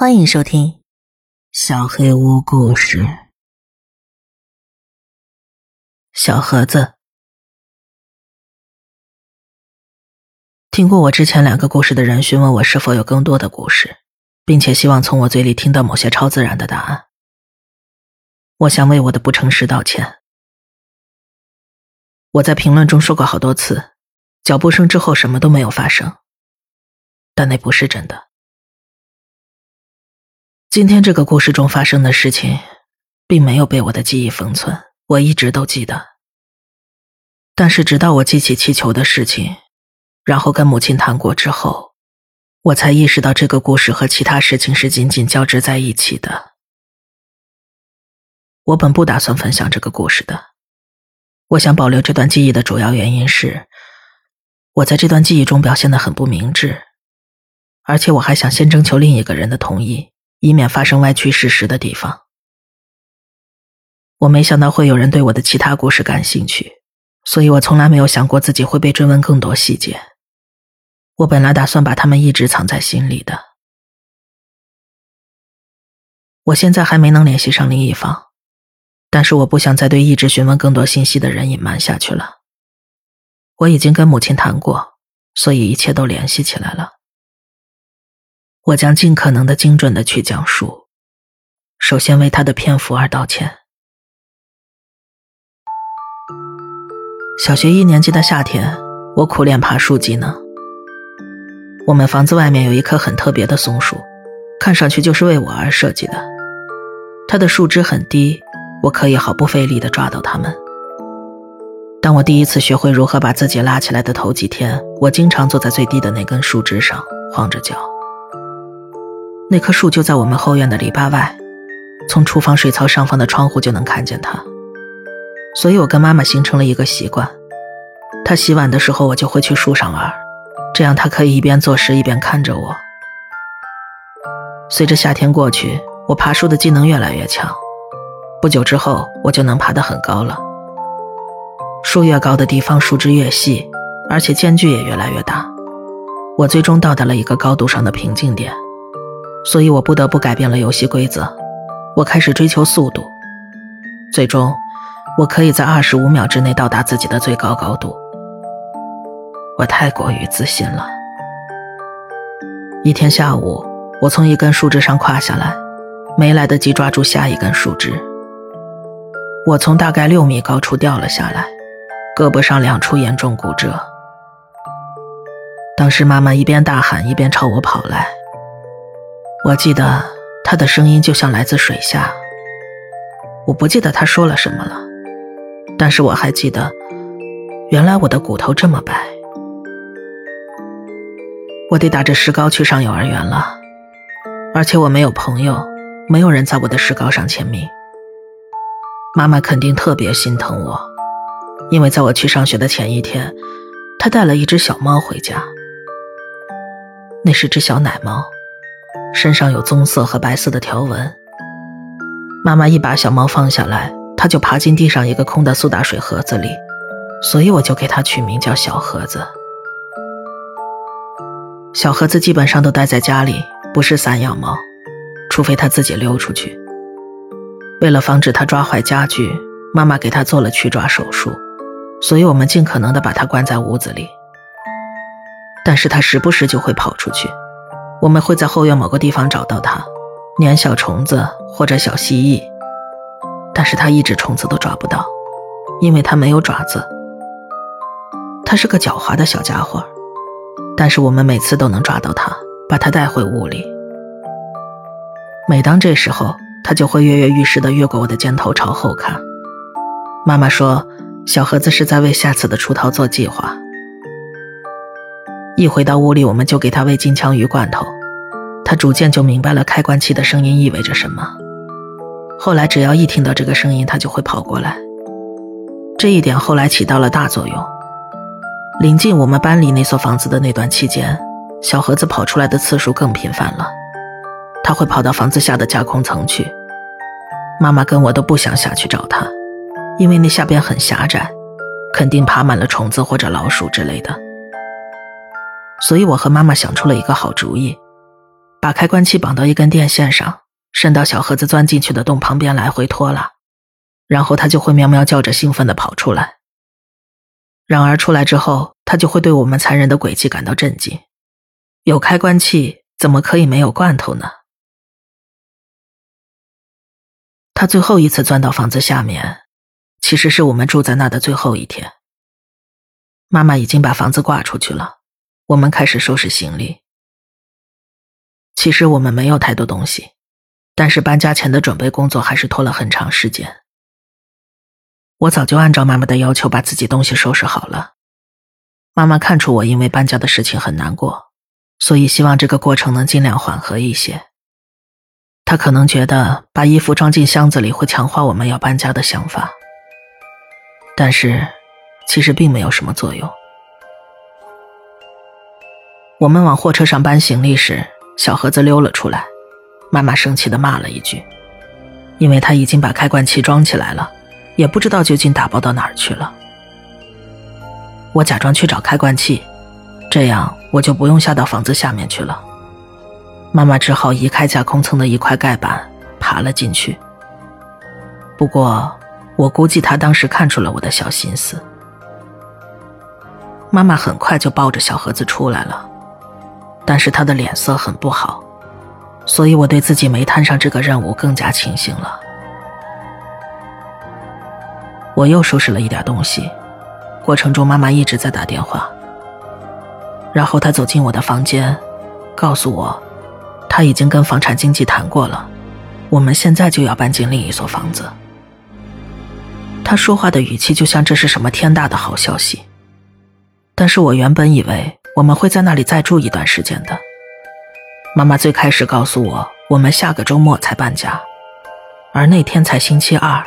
欢迎收听《小黑屋故事》。小盒子，听过我之前两个故事的人询问我是否有更多的故事，并且希望从我嘴里听到某些超自然的答案。我想为我的不诚实道歉。我在评论中说过好多次，脚步声之后什么都没有发生，但那不是真的。今天这个故事中发生的事情，并没有被我的记忆封存，我一直都记得。但是直到我记起气球的事情，然后跟母亲谈过之后，我才意识到这个故事和其他事情是紧紧交织在一起的。我本不打算分享这个故事的，我想保留这段记忆的主要原因是，我在这段记忆中表现的很不明智，而且我还想先征求另一个人的同意。以免发生歪曲事实的地方。我没想到会有人对我的其他故事感兴趣，所以我从来没有想过自己会被追问更多细节。我本来打算把他们一直藏在心里的。我现在还没能联系上另一方，但是我不想再对一直询问更多信息的人隐瞒下去了。我已经跟母亲谈过，所以一切都联系起来了。我将尽可能的精准的去讲述。首先为他的篇幅而道歉。小学一年级的夏天，我苦练爬树技能。我们房子外面有一棵很特别的松树，看上去就是为我而设计的。它的树枝很低，我可以毫不费力的抓到它们。当我第一次学会如何把自己拉起来的头几天，我经常坐在最低的那根树枝上，晃着脚。那棵树就在我们后院的篱笆外，从厨房水槽上方的窗户就能看见它。所以我跟妈妈形成了一个习惯：她洗碗的时候，我就会去树上玩，这样她可以一边做事一边看着我。随着夏天过去，我爬树的技能越来越强，不久之后我就能爬得很高了。树越高的地方，树枝越细，而且间距也越来越大。我最终到达了一个高度上的瓶颈点。所以我不得不改变了游戏规则，我开始追求速度，最终，我可以在二十五秒之内到达自己的最高高度。我太过于自信了。一天下午，我从一根树枝上跨下来，没来得及抓住下一根树枝，我从大概六米高处掉了下来，胳膊上两处严重骨折。当时妈妈一边大喊，一边朝我跑来。我记得他的声音就像来自水下。我不记得他说了什么了，但是我还记得，原来我的骨头这么白。我得打着石膏去上幼儿园了，而且我没有朋友，没有人在我的石膏上签名。妈妈肯定特别心疼我，因为在我去上学的前一天，她带了一只小猫回家，那是只小奶猫。身上有棕色和白色的条纹。妈妈一把小猫放下来，它就爬进地上一个空的苏打水盒子里，所以我就给它取名叫小盒子。小盒子基本上都待在家里，不是散养猫，除非它自己溜出去。为了防止它抓坏家具，妈妈给它做了去抓手术，所以我们尽可能的把它关在屋子里。但是它时不时就会跑出去。我们会在后院某个地方找到它，粘小虫子或者小蜥蜴，但是它一只虫子都抓不到，因为它没有爪子。它是个狡猾的小家伙，但是我们每次都能抓到它，把它带回屋里。每当这时候，它就会跃跃欲试地越过我的肩头朝后看。妈妈说，小盒子是在为下次的出逃做计划。一回到屋里，我们就给它喂金枪鱼罐头，他逐渐就明白了开关器的声音意味着什么。后来只要一听到这个声音，他就会跑过来。这一点后来起到了大作用。临近我们搬离那所房子的那段期间，小盒子跑出来的次数更频繁了。他会跑到房子下的架空层去，妈妈跟我都不想下去找他，因为那下边很狭窄，肯定爬满了虫子或者老鼠之类的。所以我和妈妈想出了一个好主意，把开关器绑到一根电线上，伸到小盒子钻进去的洞旁边来回拖拉，然后它就会喵喵叫着兴奋地跑出来。然而出来之后，它就会对我们残忍的诡计感到震惊。有开关器，怎么可以没有罐头呢？他最后一次钻到房子下面，其实是我们住在那的最后一天。妈妈已经把房子挂出去了，我们开始收拾行李。其实我们没有太多东西，但是搬家前的准备工作还是拖了很长时间。我早就按照妈妈的要求把自己东西收拾好了。妈妈看出我因为搬家的事情很难过，所以希望这个过程能尽量缓和一些。她可能觉得把衣服装进箱子里会强化我们要搬家的想法，但是其实并没有什么作用。我们往货车上搬行李时，小盒子溜了出来，妈妈生气的骂了一句，因为他已经把开关器装起来了，也不知道究竟打包到哪儿去了。我假装去找开关器，这样我就不用下到房子下面去了。妈妈只好移开架空层的一块盖板，爬了进去。不过，我估计她当时看出了我的小心思。妈妈很快就抱着小盒子出来了，但是他的脸色很不好，所以我对自己没摊上这个任务更加庆幸了。我又收拾了一点东西，过程中妈妈一直在打电话。然后她走进我的房间，告诉我。他已经跟房产经纪谈过了，我们现在就要搬进另一所房子。他说话的语气就像这是什么天大的好消息，但是我原本以为我们会在那里再住一段时间的。妈妈最开始告诉我，我们下个周末才搬家，而那天才星期二，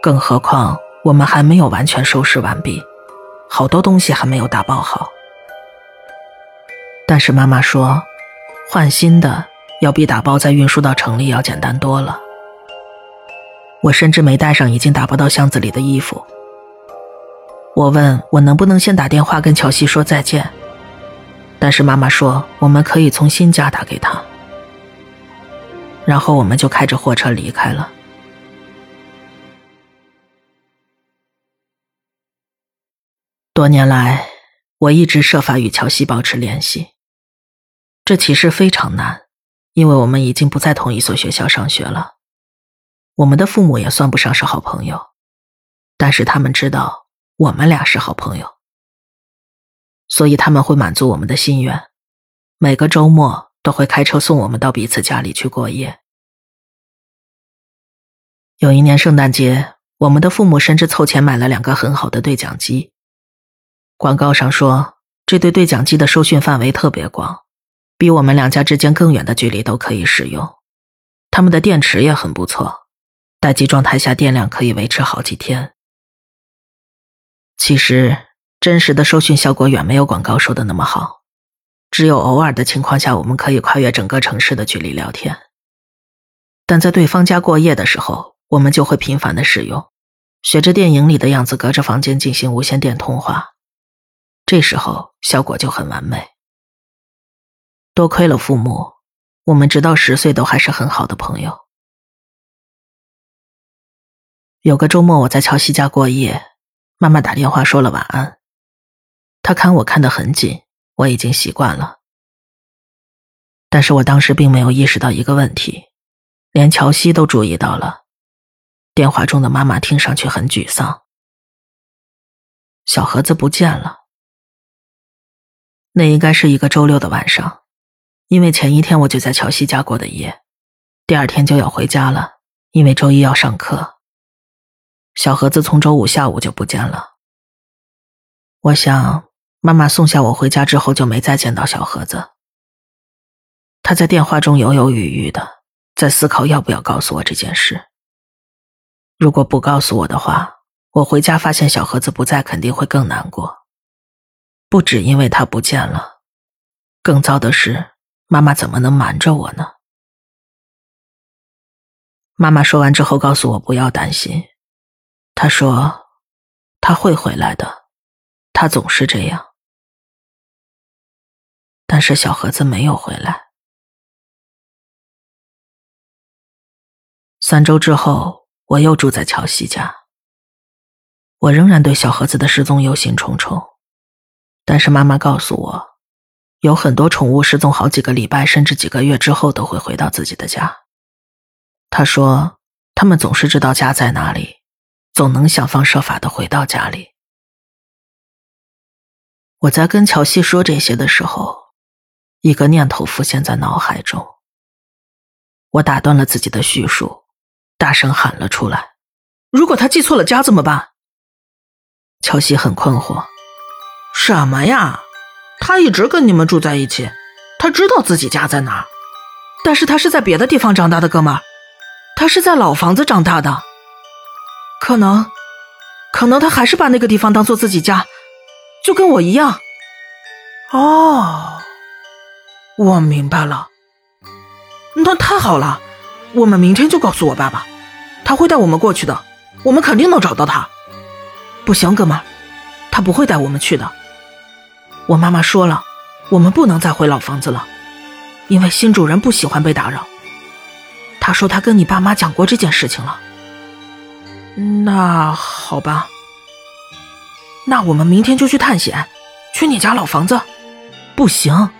更何况我们还没有完全收拾完毕，好多东西还没有打包好。但是妈妈说。换新的要比打包再运输到城里要简单多了。我甚至没带上已经打包到箱子里的衣服。我问我能不能先打电话跟乔西说再见，但是妈妈说我们可以从新家打给他。然后我们就开着货车离开了。多年来，我一直设法与乔西保持联系。这其实非常难，因为我们已经不在同一所学校上学了。我们的父母也算不上是好朋友，但是他们知道我们俩是好朋友，所以他们会满足我们的心愿，每个周末都会开车送我们到彼此家里去过夜。有一年圣诞节，我们的父母甚至凑钱买了两个很好的对讲机。广告上说，这对对讲机的收讯范围特别广。比我们两家之间更远的距离都可以使用，他们的电池也很不错，待机状态下电量可以维持好几天。其实真实的收讯效果远没有广告说的那么好，只有偶尔的情况下我们可以跨越整个城市的距离聊天。但在对方家过夜的时候，我们就会频繁的使用，学着电影里的样子隔着房间进行无线电通话，这时候效果就很完美。多亏了父母，我们直到十岁都还是很好的朋友。有个周末，我在乔西家过夜，妈妈打电话说了晚安。她看我看得很紧，我已经习惯了。但是我当时并没有意识到一个问题，连乔西都注意到了。电话中的妈妈听上去很沮丧。小盒子不见了。那应该是一个周六的晚上。因为前一天我就在乔西家过的夜，第二天就要回家了，因为周一要上课。小盒子从周五下午就不见了。我想，妈妈送下我回家之后就没再见到小盒子。他在电话中犹犹豫豫的，在思考要不要告诉我这件事。如果不告诉我的话，我回家发现小盒子不在，肯定会更难过。不止因为他不见了，更糟的是。妈妈怎么能瞒着我呢？妈妈说完之后，告诉我不要担心。他说他会回来的他总是这样。但是小盒子没有回来。三周之后我又住在乔西家。我仍然对小盒子的失踪忧心忡忡但是妈妈告诉我有很多宠物失踪好几个礼拜甚至几个月之后都会回到自己的家。她说他们总是知道家在哪里总能想方设法的回到家里。我在跟乔西说这些的时候，一个念头浮现在脑海中。我打断了自己的叙述，大声喊了出来：“如果他记错了家怎么办？”乔西很困惑：“什么呀？他一直跟你们住在一起，他知道自己家在哪。但是他是在别的地方长大的，哥们儿，他是在老房子长大的。可能，可能他还是把那个地方当做自己家，就跟我一样。”哦，我明白了。那太好了，我们明天就告诉我爸爸，他会带我们过去的，我们肯定能找到他。不行，哥们儿，他不会带我们去的。我妈妈说了，我们不能再回老房子了，因为新主人不喜欢被打扰。他说他跟你爸妈讲过这件事情了。那好吧，那我们明天就去探险，去你家老房子。不行，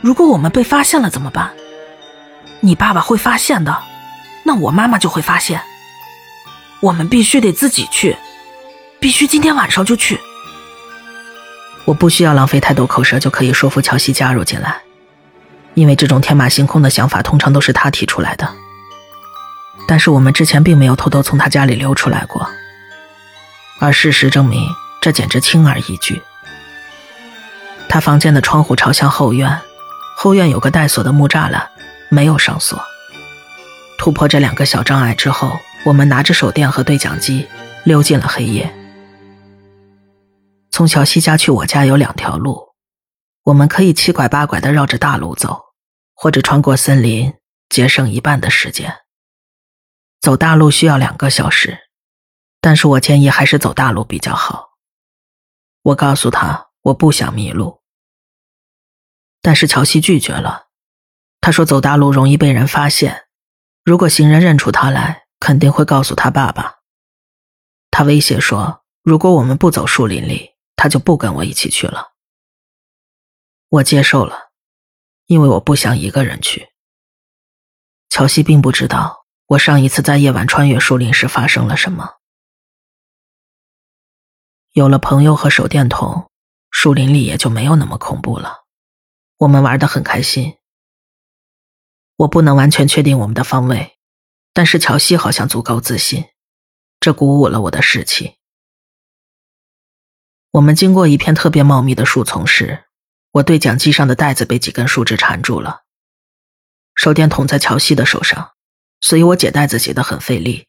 如果我们被发现了怎么办？你爸爸会发现的，那我妈妈就会发现。我们必须得自己去，必须今天晚上就去。我不需要浪费太多口舌就可以说服乔西加入进来，因为这种天马行空的想法通常都是他提出来的。但是我们之前并没有偷偷从他家里溜出来过，而事实证明这简直轻而易举。他房间的窗户朝向后院，后院有个带锁的木栅栏。没有上锁。突破这两个小障碍之后，我们拿着手电和对讲机溜进了黑夜。从小西家去我家有两条路，我们可以七拐八拐的绕着大路走，或者穿过森林，节省一半的时间。走大路需要两个小时，但是我建议还是走大路比较好。我告诉他我不想迷路，但是乔西拒绝了。他说：“走大路容易被人发现，如果行人认出他来，肯定会告诉他爸爸。”他威胁说：“如果我们不走树林里，他就不跟我一起去了。”我接受了，因为我不想一个人去。乔西并不知道我上一次在夜晚穿越树林时发生了什么。有了朋友和手电筒，树林里也就没有那么恐怖了。我们玩得很开心。我不能完全确定我们的方位，但是乔西好像足够自信，这鼓舞了我的士气。我们经过一片特别茂密的树丛时，我对讲机上的带子被几根树枝缠住了。手电筒在乔西的手上，所以我解带子解得很费力。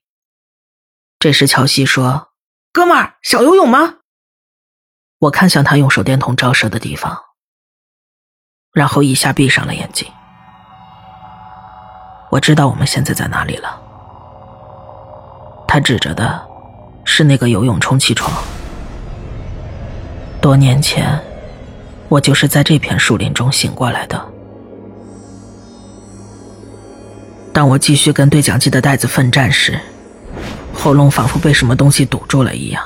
这时乔西说：“哥们儿，想游泳吗？”我看向他用手电筒照射的地方，然后一下闭上了眼睛。我知道我们现在在哪里了。他指着的，是那个游泳充气床。多年前，我就是在这片树林中醒过来的。当我继续跟对讲机的袋子奋战时，喉咙仿佛被什么东西堵住了一样，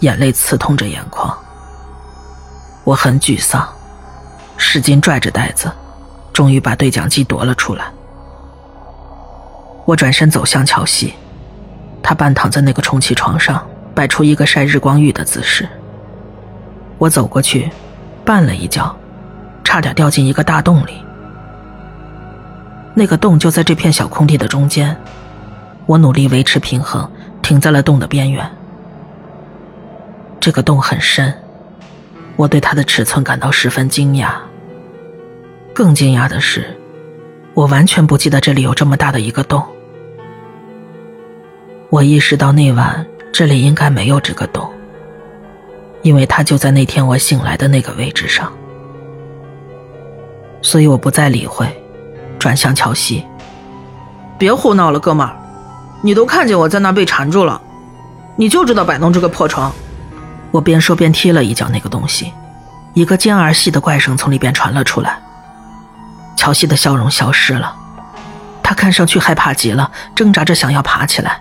眼泪刺痛着眼眶。我很沮丧，使劲拽着袋子，终于把对讲机夺了出来。我转身走向乔西，他半躺在那个充气床上，摆出一个晒日光浴的姿势。我走过去，绊了一跤，差点掉进一个大洞里。那个洞就在这片小空地的中间，我努力维持平衡，停在了洞的边缘。这个洞很深，我对它的尺寸感到十分惊讶。更惊讶的是。我完全不记得这里有这么大的一个洞。我意识到那晚这里应该没有这个洞，因为它就在那天我醒来的那个位置上。所以我不再理会，转向乔西：“别胡闹了，哥们儿，你都看见我在那被缠住了，你就知道摆弄这个破床。”我边说边踢了一脚那个东西，一个尖儿细的怪声从里边传了出来。乔西的笑容消失了，他看上去害怕极了，挣扎着想要爬起来，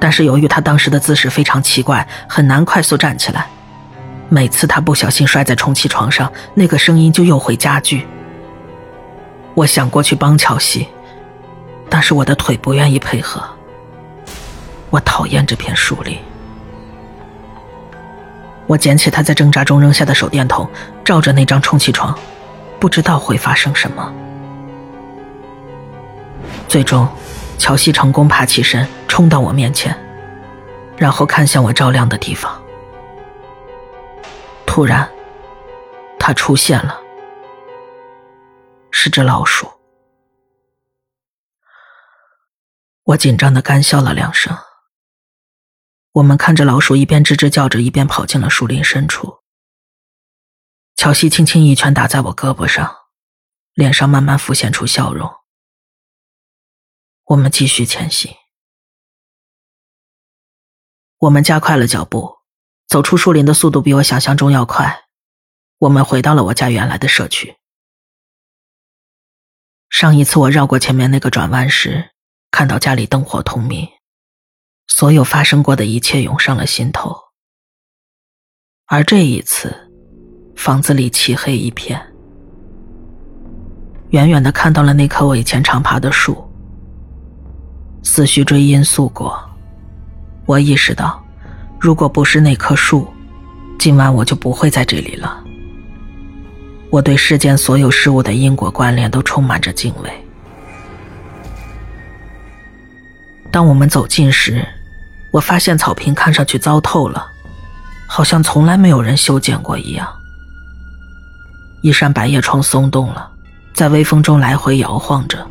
但是由于他当时的姿势非常奇怪，很难快速站起来。每次他不小心摔在充气床上，那个声音就又会加剧。我想过去帮乔西，但是我的腿不愿意配合。我讨厌这片树林。我捡起他在挣扎中扔下的手电筒，照着那张充气床，不知道会发生什么。最终，乔西成功爬起身，冲到我面前，然后看向我照亮的地方。突然，他出现了，是只老鼠。我紧张的干笑了两声。我们看着老鼠一边吱吱叫着，一边跑进了树林深处。乔西轻轻一拳打在我胳膊上，脸上慢慢浮现出笑容。我们继续前行。我们加快了脚步，走出树林的速度比我想象中要快。我们回到了我家原来的社区。上一次我绕过前面那个转弯时，看到家里灯火通明。所有发生过的一切涌上了心头，而这一次，房子里漆黑一片。远远的看到了那棵我以前常爬的树，思绪追因素过，我意识到，如果不是那棵树，今晚我就不会在这里了。我对世间所有事物的因果关联都充满着敬畏。当我们走近时，我发现草坪看上去糟透了，好像从来没有人修剪过一样。一扇百叶窗松动了，在微风中来回摇晃着。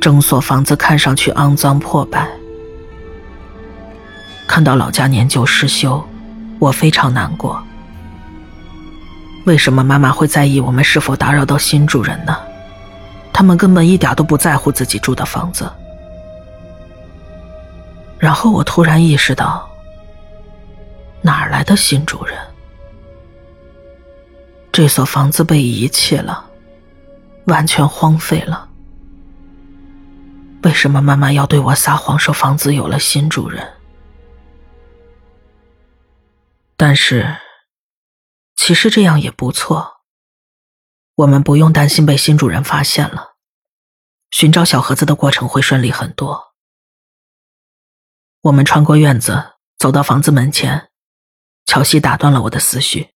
整所房子看上去肮脏破败。看到老家年久失修，我非常难过。为什么妈妈会在意我们是否打扰到新主人呢？他们根本一点都不在乎自己住的房子。然后我突然意识到，哪儿来的新主人？这所房子被遗弃了，完全荒废了。为什么妈妈要对我撒谎，说房子有了新主人？但是，其实这样也不错。我们不用担心被新主人发现了，寻找小盒子的过程会顺利很多。我们穿过院子，走到房子门前，乔西打断了我的思绪：“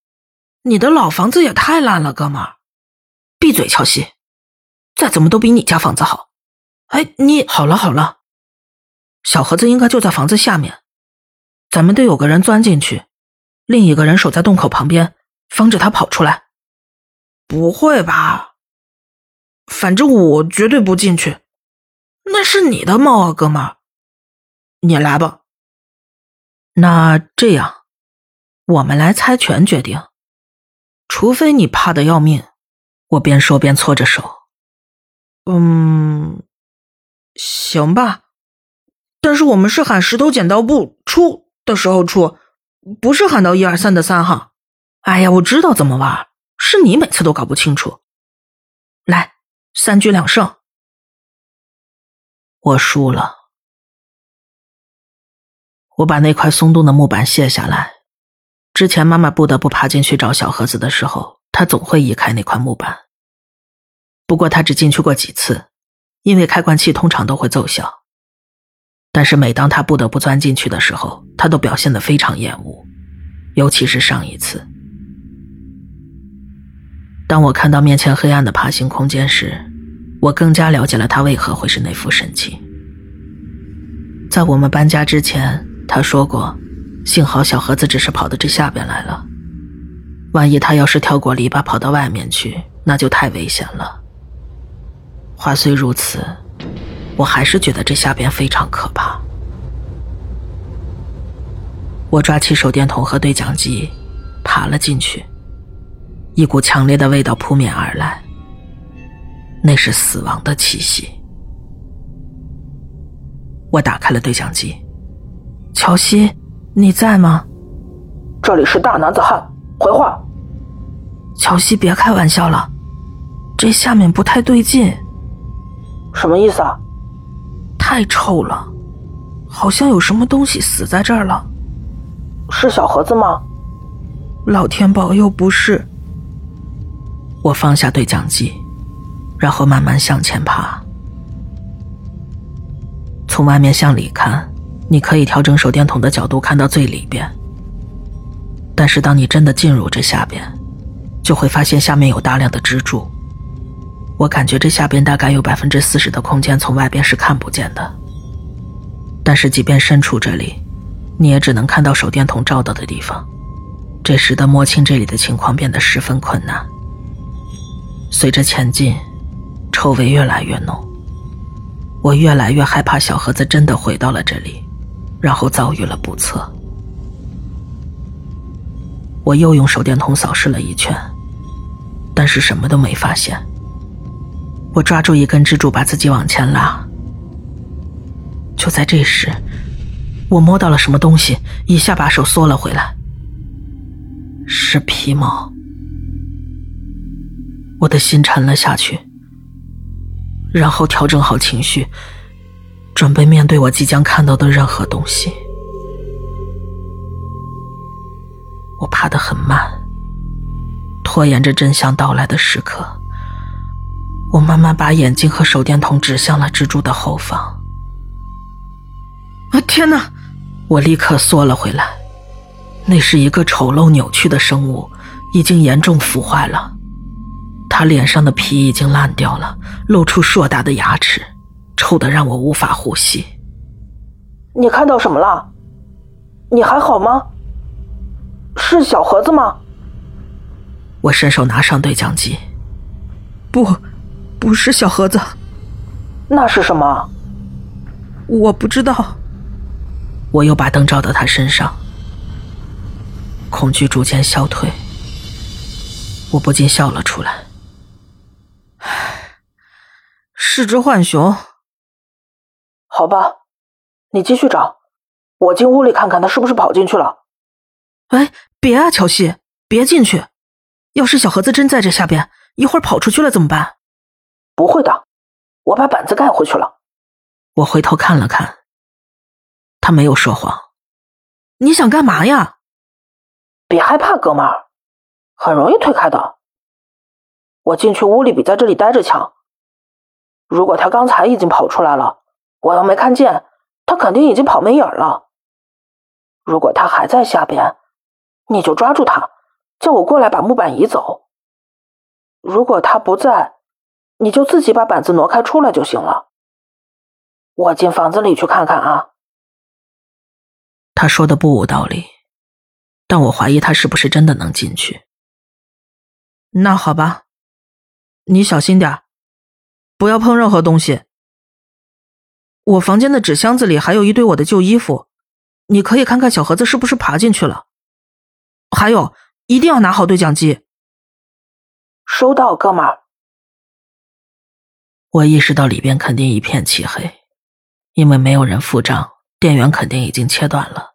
你的老房子也太烂了，哥们儿！”闭嘴，乔西！再怎么都比你家房子好。哎，你好了好了，小盒子应该就在房子下面，咱们得有个人钻进去，另一个人守在洞口旁边，防止他跑出来。不会吧？反正我绝对不进去，那是你的猫啊，哥们儿。你来吧。那这样，我们来猜拳决定。除非你怕的要命，我边说边搓着手。嗯，行吧。但是我们是喊石头剪刀布出的时候出，不是喊到一二三的三哈。哎呀，我知道怎么玩，是你每次都搞不清楚。来，三局两胜。我输了。我把那块松动的木板卸下来。之前妈妈不得不爬进去找小盒子的时候，她总会移开那块木板。不过她只进去过几次，因为开关器通常都会奏效。但是每当她不得不钻进去的时候，她都表现得非常厌恶，尤其是上一次。当我看到面前黑暗的爬行空间时，我更加了解了他为何会是那副神情。在我们搬家之前。他说过：“幸好小盒子只是跑到这下边来了，万一他要是跳过篱笆跑到外面去，那就太危险了。”话虽如此，我还是觉得这下边非常可怕。我抓起手电筒和对讲机，爬了进去。一股强烈的味道扑面而来，那是死亡的气息。我打开了对讲机。乔西，你在吗？这里是大男子汉，回话。乔西，别开玩笑了，这下面不太对劲。什什么意思啊？太臭了，好像有什么东西死在这儿了。是小盒子吗？老天保佑，不是。我放下对讲机，然后慢慢向前爬。从外面向里看，你可以调整手电筒的角度看到最里边。但是当你真的进入这下边，就会发现下面有大量的支柱。我感觉这下边大概有百分之四十的空间从外边是看不见的。但是即便身处这里，你也只能看到手电筒照到的地方，这使得摸清这里的情况变得十分困难。随着前进，臭味越来越浓，我越来越害怕小盒子真的回到了这里，然后遭遇了不测。我又用手电筒扫视了一圈，但是什么都没发现。我抓住一根支柱，把自己往前拉。就在这时，我摸到了什么东西，一下把手缩了回来。是皮毛。我的心沉了下去，然后调整好情绪，准备面对我即将看到的任何东西。我爬得很慢，拖延着真相到来的时刻。我慢慢把眼睛和手电筒指向了蜘蛛的后方。啊天哪！我立刻缩了回来。那是一个丑陋扭曲的生物，已经严重腐坏了。它脸上的皮已经烂掉了，露出硕大的牙齿，臭得让我无法呼吸。你看到什么了？你还好吗？是小盒子吗？我伸手拿上对讲机。不。不是小盒子，那是什么？我不知道。我又把灯照到他身上，恐惧逐渐消退，我不禁笑了出来。是只浣熊。好吧，你继续找，我进屋里看看，他是不是跑进去了。哎，别啊，乔西，别进去！要是小盒子真在这下边，一会儿跑出去了怎么办？不会的，我把板子盖回去了。我回头看了看，他没有说谎。你想干嘛呀？别害怕，哥们儿，很容易推开的。我进去屋里比在这里待着强。如果他刚才已经跑出来了，我又没看见，他肯定已经跑没影了。如果他还在下边，你就抓住他，叫我过来把木板移走。如果他不在，你就自己把板子挪开出来就行了。我进房子里去看看啊。他说的不无道理，但我怀疑他是不是真的能进去。那好吧，你小心点不要碰任何东西。我房间的纸箱子里还有一堆我的旧衣服，你可以看看小盒子是不是爬进去了。还有，一定要拿好对讲机。收到，哥们儿。我意识到里边肯定一片漆黑，因为没有人付账，电源肯定已经切断了。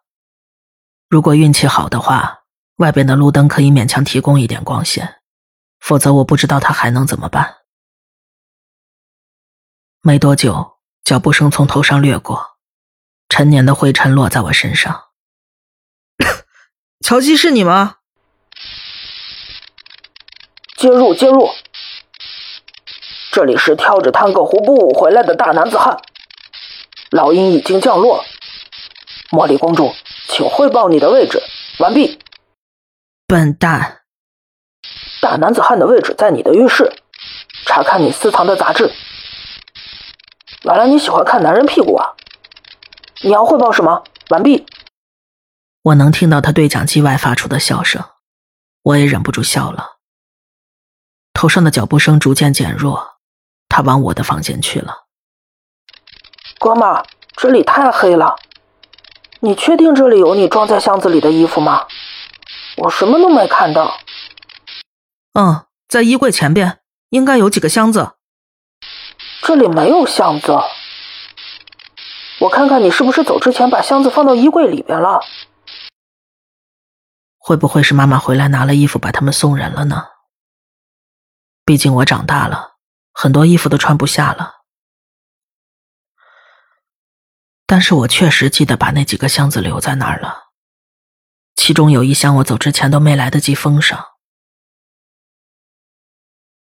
如果运气好的话，外边的路灯可以勉强提供一点光线，否则我不知道他还能怎么办。没多久，脚步声从头上掠过，陈年的灰尘落在我身上。乔西，是你吗？接入，接入。这里是跳着探戈湖步舞回来的大男子汉，老鹰已经降落。茉莉公主，请汇报你的位置。完毕。笨蛋！大男子汉的位置在你的浴室，查看你私藏的杂志。原来你喜欢看男人屁股啊！你要汇报什么？完毕。我能听到他对讲机外发出的笑声，我也忍不住笑了。头上的脚步声逐渐减弱。他往我的房间去了，哥们儿，这里太黑了，你确定这里有你装在箱子里的衣服吗？我什么都没看到。嗯，在衣柜前边应该有几个箱子。这里没有箱子，我看看你是不是走之前把箱子放到衣柜里边了。会不会是妈妈回来拿了衣服把他们送人了呢？毕竟我长大了。很多衣服都穿不下了，但是我确实记得把那几个箱子留在那儿了，其中有一箱我走之前都没来得及封上。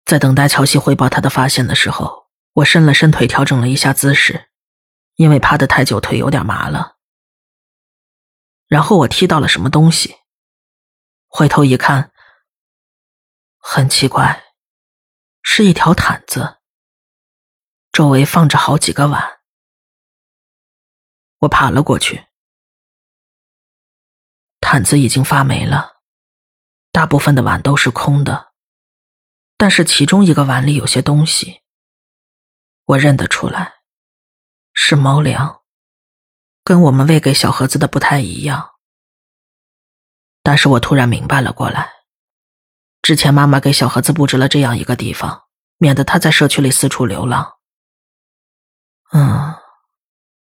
在等待乔西汇报他的发现的时候，我伸了伸腿，调整了一下姿势，因为趴得太久，腿有点麻了。然后我踢到了什么东西，回头一看，很奇怪，是一条毯子，周围放着好几个碗。我爬了过去，毯子已经发霉了，大部分的碗都是空的，但是其中一个碗里有些东西，我认得出来，是猫粮，跟我们喂给小盒子的不太一样。但是我突然明白了过来，之前妈妈给小盒子布置了这样一个地方，免得他在社区里四处流浪。嗯。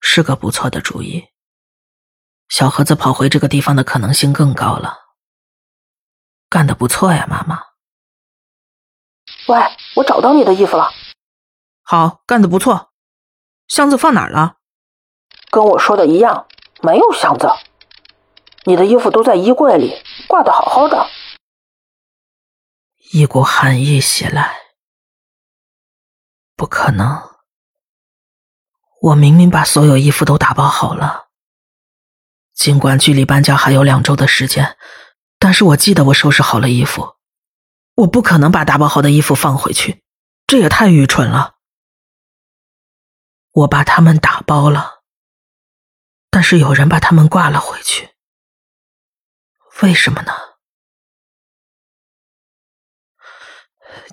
是个不错的主意。小盒子跑回这个地方的可能性更高了。干得不错呀，妈妈。喂，我找到你的衣服了。好，干得不错。箱子放哪儿了？跟我说的一样，没有箱子。你的衣服都在衣柜里，挂的好好的。一股寒意袭来。不可能。我明明把所有衣服都打包好了，尽管距离搬家还有两周的时间，但是我记得我收拾好了衣服。我不可能把打包好的衣服放回去，这也太愚蠢了。我把它们打包了，但是有人把它们挂了回去，为什么呢？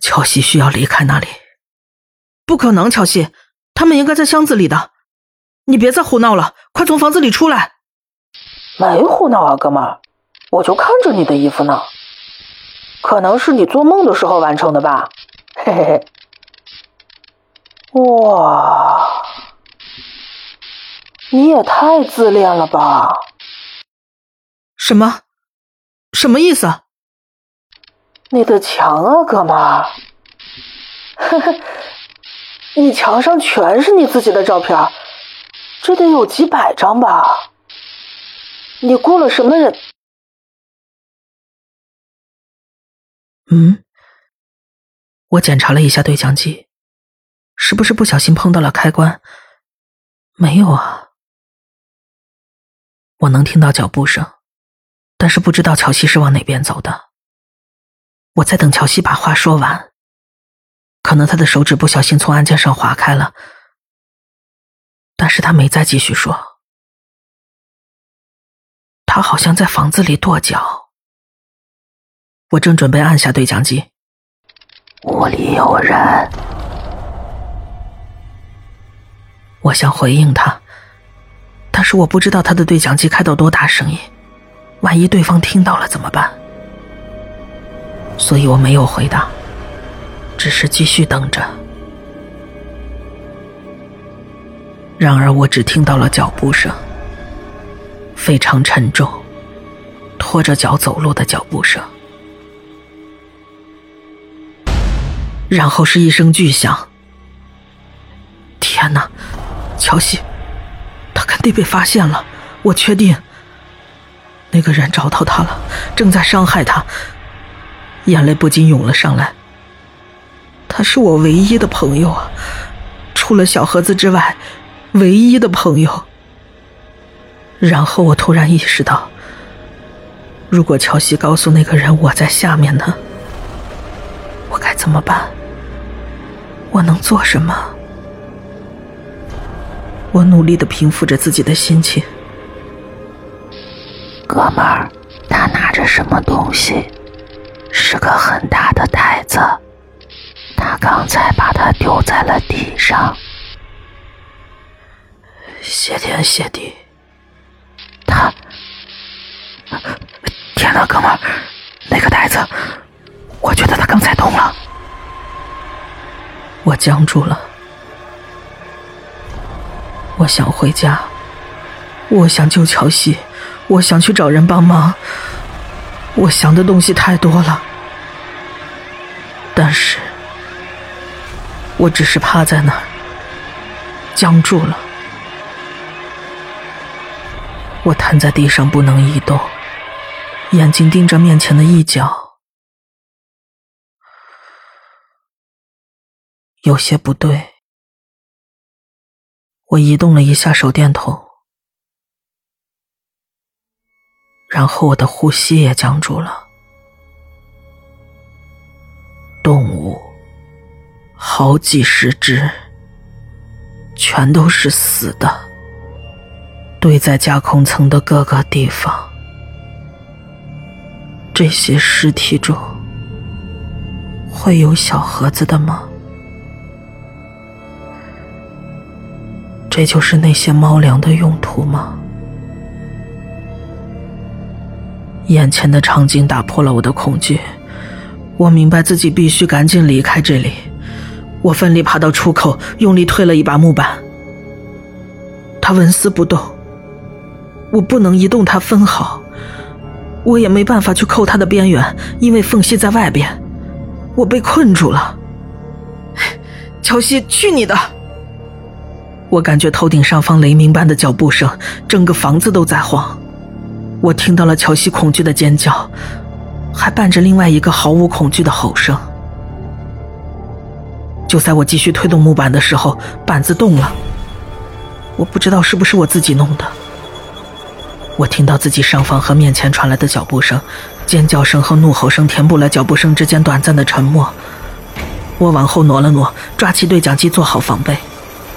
乔西需要离开那里，不可能，乔西。他们应该在箱子里的，你别再胡闹了，快从房子里出来！没胡闹啊，哥们儿，我就看着你的衣服呢，可能是你做梦的时候完成的吧，嘿嘿嘿。哇，你也太自恋了吧！什么？什么意思？你的墙啊，哥们儿，呵呵。你墙上全是你自己的照片，这得有几百张吧？你雇了什么人？嗯，我检查了一下对讲机，是不是不小心碰到了开关？没有啊，我能听到脚步声，但是不知道乔西是往哪边走的。我在等乔西把话说完。可能他的手指不小心从按键上划开了，但是他没再继续说。他好像在房子里跺脚。我正准备按下对讲机，屋里有人。我想回应他，但是我不知道他的对讲机开到多大声音，万一对方听到了怎么办？所以我没有回答。只是继续等着。然而，我只听到了脚步声，非常沉重，拖着脚走路的脚步声。然后是一声巨响。天哪，乔西，他肯定被发现了，我确定。那个人找到他了，正在伤害他。眼泪不禁涌了上来。他是我唯一的朋友啊，除了小盒子之外，唯一的朋友。然后我突然意识到，如果乔西告诉那个人我在下面呢，我该怎么办？我能做什么？我努力的平复着自己的心情。哥们儿，他拿着什么东西？是个很大的袋子。他刚才把它丢在了地上。谢天谢地，他……天哪，哥们儿，那个袋子，我觉得他刚才动了。我僵住了。我想回家，我想救乔西，我想去找人帮忙。我想的东西太多了，但是……我只是趴在那儿，僵住了。我瘫在地上不能移动，眼睛盯着面前的一角，有些不对。我移动了一下手电筒，然后我的呼吸也僵住了。动物，好几十只，全都是死的，堆在架空层的各个地方。这些尸体中会有小盒子的吗？这就是那些猫粮的用途吗？眼前的场景打破了我的恐惧，我明白自己必须赶紧离开这里。我奋力爬到出口，用力推了一把木板，它纹丝不动。我不能移动它分毫，我也没办法去扣它的边缘，因为缝隙在外边。我被困住了。乔西，去你的！我感觉头顶上方雷鸣般的脚步声，整个房子都在晃。我听到了乔西恐惧的尖叫，还伴着另外一个毫无恐惧的吼声。就在我继续推动木板的时候，板子动了。我不知道是不是我自己弄的。我听到自己上方和面前传来的脚步声，尖叫声和怒吼声填补了脚步声之间短暂的沉默。我往后挪了挪，抓起对讲机做好防备。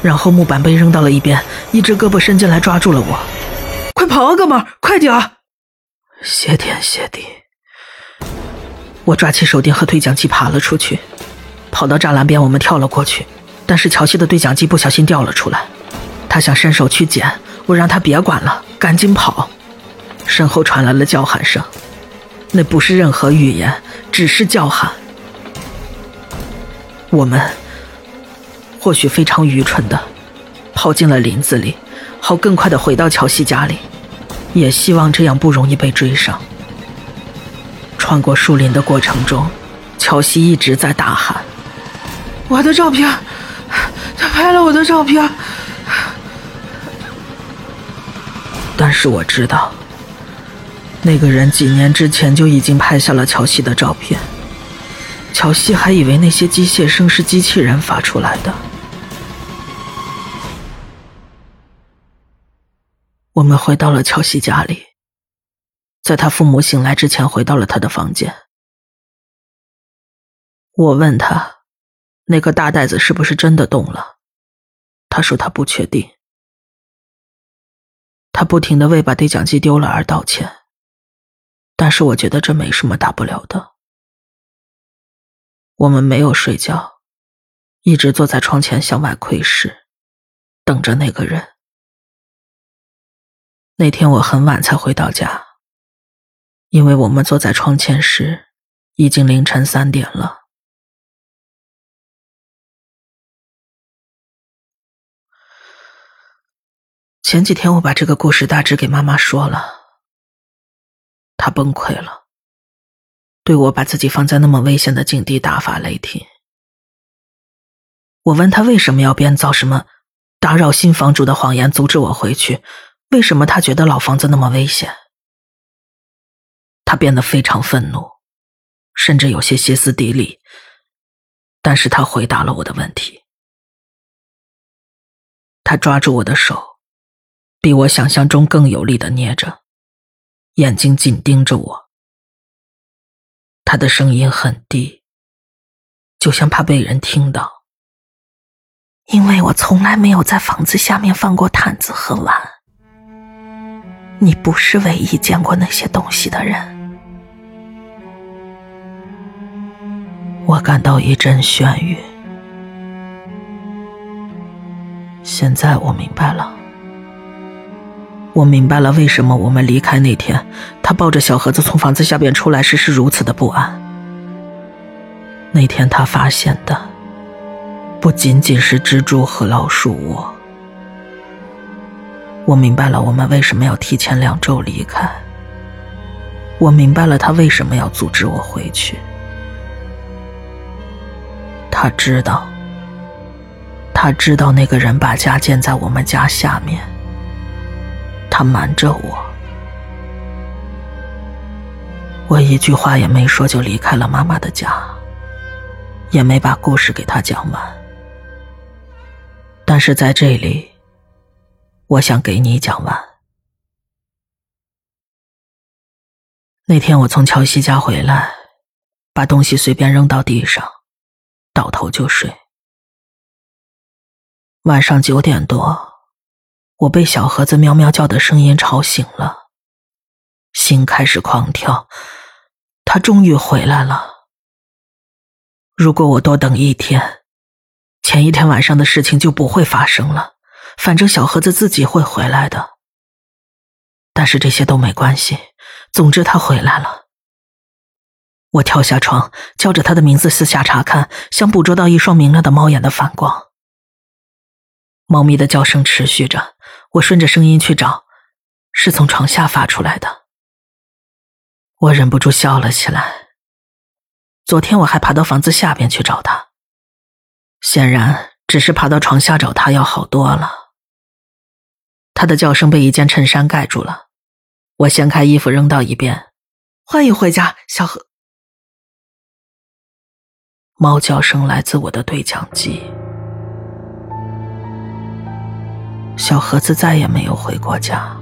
然后木板被扔到了一边，一只胳膊伸进来抓住了我。快跑啊，哥们儿，快点！谢天谢地！我抓起手电和对讲机爬了出去，跑到栅栏边，我们跳了过去。但是乔西的对讲机不小心掉了出来，他想伸手去捡，我让他别管了，赶紧跑。身后传来了叫喊声，那不是任何语言，只是叫喊。我们。或许非常愚蠢的跑进了林子里，好更快的回到乔西家里，也希望这样不容易被追上。穿过树林的过程中，乔西一直在大喊：“我的照片，他拍了我的照片。”但是我知道，那个人几年之前就已经拍下了乔西的照片。乔西还以为那些机械声是机器人发出来的。我们回到了乔西家里，在他父母醒来之前，回到了他的房间。我问他，那个大袋子是不是真的动了？他说他不确定。他不停的为把对讲机丢了而道歉，但是我觉得这没什么大不了的。我们没有睡觉，一直坐在窗前向外窥视，等着那个人。那天我很晚才回到家，因为我们坐在窗前时，已经凌晨三点了。前几天我把这个故事大致给妈妈说了，她崩溃了，对我把自己放在那么危险的境地大发雷霆。我问他为什么要编造什么打扰新房主的谎言，阻止我回去。为什么他觉得老房子那么危险？他变得非常愤怒，甚至有些歇斯底里。但是他回答了我的问题。他抓住我的手，比我想象中更有力的捏着，眼睛紧盯着我。他的声音很低，就像怕被人听到。因为我从来没有在房子下面放过毯子和碗。你不是唯一见过那些东西的人。我感到一阵眩晕。现在我明白了，我明白了为什么我们离开那天，他抱着小盒子从房子下边出来时是如此的不安。那天他发现的不仅仅是蜘蛛和老鼠窝。我明白了，我们为什么要提前两周离开。我明白了，他为什么要阻止我回去。他知道，他知道那个人把家建在我们家下面。他瞒着我。我一句话也没说就离开了妈妈的家，也没把故事给他讲完。但是在这里，我想给你讲完。那天我从乔西家回来，把东西随便扔到地上，倒头就睡。晚上九点多，我被小盒子喵喵叫的声音吵醒了，心开始狂跳。他终于回来了。如果我多等一天，前一天晚上的事情就不会发生了。反正小盒子自己会回来的。但是这些都没关系。总之，他回来了。我跳下床，叫着他的名字，四下查看，想捕捉到一双明亮的猫眼的反光。猫咪的叫声持续着，我顺着声音去找，是从床下发出来的。我忍不住笑了起来。昨天我还爬到房子下边去找他，显然只是爬到床下找他要好多了。他的叫声被一件衬衫盖住了。我掀开衣服扔到一边，欢迎回家，小何。猫叫声来自我的对讲机。小盒子再也没有回过家。